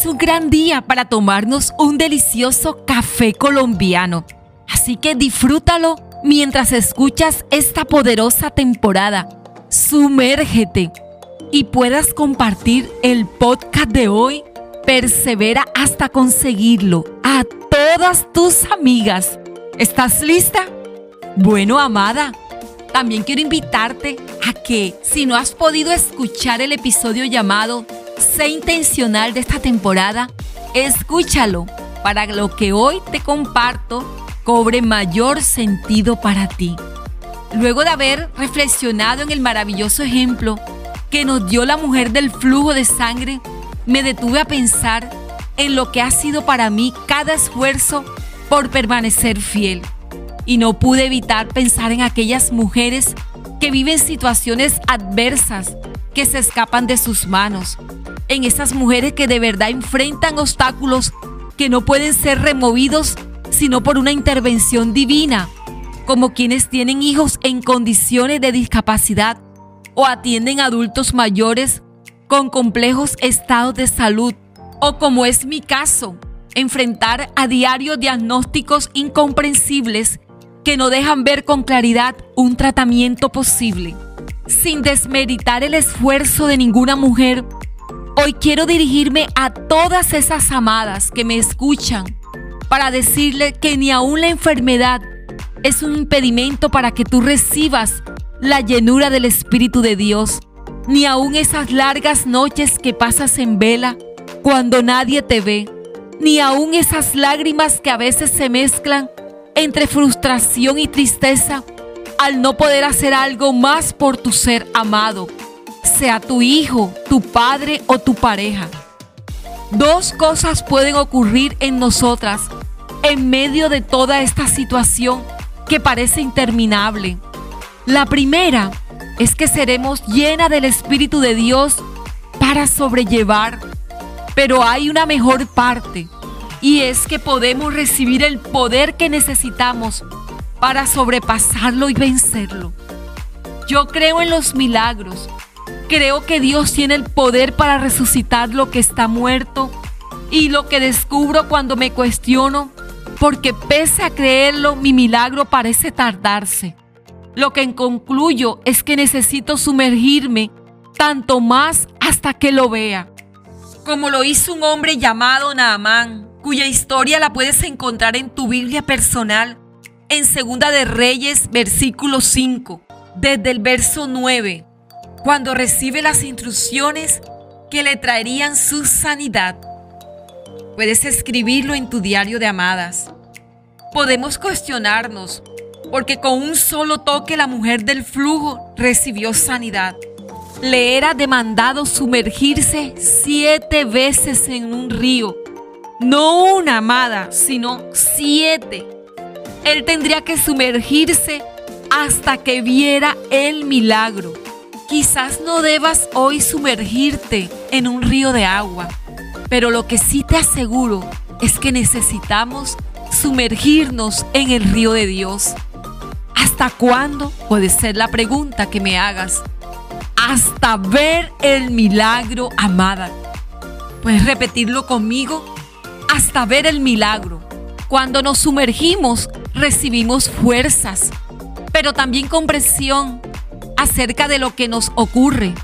es un gran día para tomarnos un delicioso café colombiano. Así que disfrútalo mientras escuchas esta poderosa temporada. Sumérgete y puedas compartir el podcast de hoy. Persevera hasta conseguirlo a todas tus amigas. ¿Estás lista? Bueno, amada, también quiero invitarte a que si no has podido escuchar el episodio llamado Sé intencional de esta temporada, escúchalo para lo que hoy te comparto cobre mayor sentido para ti. Luego de haber reflexionado en el maravilloso ejemplo que nos dio la mujer del flujo de sangre, me detuve a pensar en lo que ha sido para mí cada esfuerzo por permanecer fiel. Y no pude evitar pensar en aquellas mujeres que viven situaciones adversas que se escapan de sus manos, en esas mujeres que de verdad enfrentan obstáculos que no pueden ser removidos sino por una intervención divina, como quienes tienen hijos en condiciones de discapacidad o atienden adultos mayores con complejos estados de salud, o como es mi caso, enfrentar a diario diagnósticos incomprensibles que no dejan ver con claridad un tratamiento posible. Sin desmeritar el esfuerzo de ninguna mujer, hoy quiero dirigirme a todas esas amadas que me escuchan para decirle que ni aún la enfermedad es un impedimento para que tú recibas la llenura del Espíritu de Dios, ni aún esas largas noches que pasas en vela cuando nadie te ve, ni aún esas lágrimas que a veces se mezclan entre frustración y tristeza al no poder hacer algo más por tu ser amado, sea tu hijo, tu padre o tu pareja. Dos cosas pueden ocurrir en nosotras en medio de toda esta situación que parece interminable. La primera es que seremos llenas del Espíritu de Dios para sobrellevar, pero hay una mejor parte y es que podemos recibir el poder que necesitamos para sobrepasarlo y vencerlo. Yo creo en los milagros. Creo que Dios tiene el poder para resucitar lo que está muerto y lo que descubro cuando me cuestiono porque pese a creerlo, mi milagro parece tardarse. Lo que concluyo es que necesito sumergirme tanto más hasta que lo vea. Como lo hizo un hombre llamado Naamán, cuya historia la puedes encontrar en tu Biblia personal, en Segunda de Reyes, versículo 5, desde el verso 9, cuando recibe las instrucciones que le traerían su sanidad. Puedes escribirlo en tu diario de amadas. Podemos cuestionarnos, porque con un solo toque la mujer del flujo recibió sanidad. Le era demandado sumergirse siete veces en un río. No una amada, sino siete. Él tendría que sumergirse hasta que viera el milagro. Quizás no debas hoy sumergirte en un río de agua pero lo que sí te aseguro es que necesitamos sumergirnos en el río de Dios. ¿Hasta cuándo? Puede ser la pregunta que me hagas. Hasta ver el milagro, amada. ¿Puedes repetirlo conmigo? Hasta ver el milagro. Cuando nos sumergimos, recibimos fuerzas, pero también comprensión acerca de lo que nos ocurre.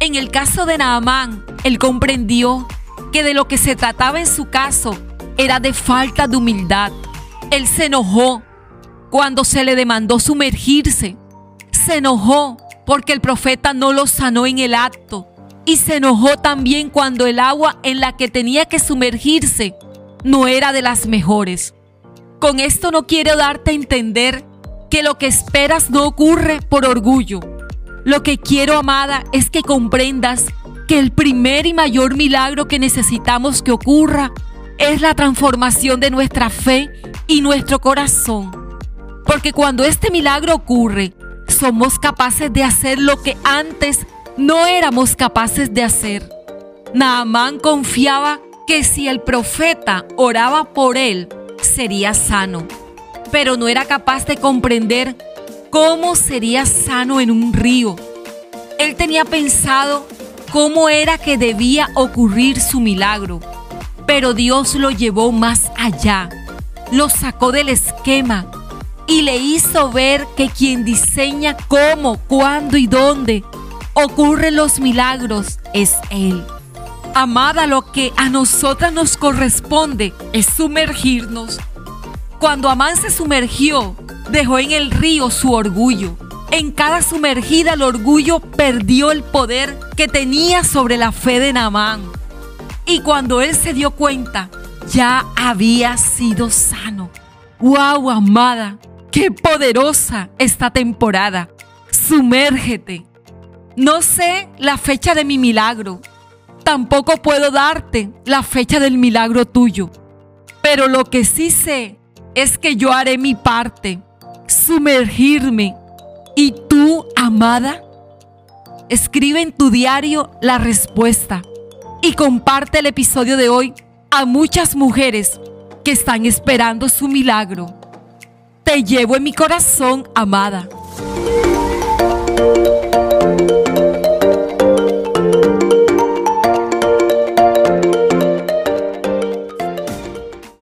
En el caso de Naamán, él comprendió que de lo que se trataba en su caso era de falta de humildad. Él se enojó cuando se le demandó sumergirse. Se enojó porque el profeta no lo sanó en el acto. Y se enojó también cuando el agua en la que tenía que sumergirse no era de las mejores. Con esto no quiero darte a entender que lo que esperas no ocurre por orgullo. Lo que quiero, amada, es que comprendas que el primer y mayor milagro que necesitamos que ocurra es la transformación de nuestra fe y nuestro corazón. Porque cuando este milagro ocurre, somos capaces de hacer lo que antes no éramos capaces de hacer. Naamán confiaba que si el profeta oraba por él, sería sano, pero no era capaz de comprender cómo sería sano en un río. Él tenía pensado cómo era que debía ocurrir su milagro, Pero Dios lo llevó más allá, lo sacó del esquema y le hizo ver que quien diseña cómo, cuándo y dónde ocurren los milagros es Él. Amada, lo que a nosotras nos corresponde es sumergirnos. Cuando Amán se sumergió, dejó en el río su orgullo. En cada sumergida el orgullo perdió el poder que tenía sobre la fe de Namán. Y cuando él se dio cuenta, ya había sido sano. ¡Wow, amada! ¡Qué poderosa esta temporada! Sumérgete. No sé la fecha de mi milagro. Tampoco puedo darte la fecha del milagro tuyo. Pero lo que sí sé es que yo haré mi parte, sumergirme. ¿Y tú, amada? Escribe en tu diario la respuesta y comparte el episodio de hoy a muchas mujeres que están esperando su milagro. Te llevo en mi corazón, amada.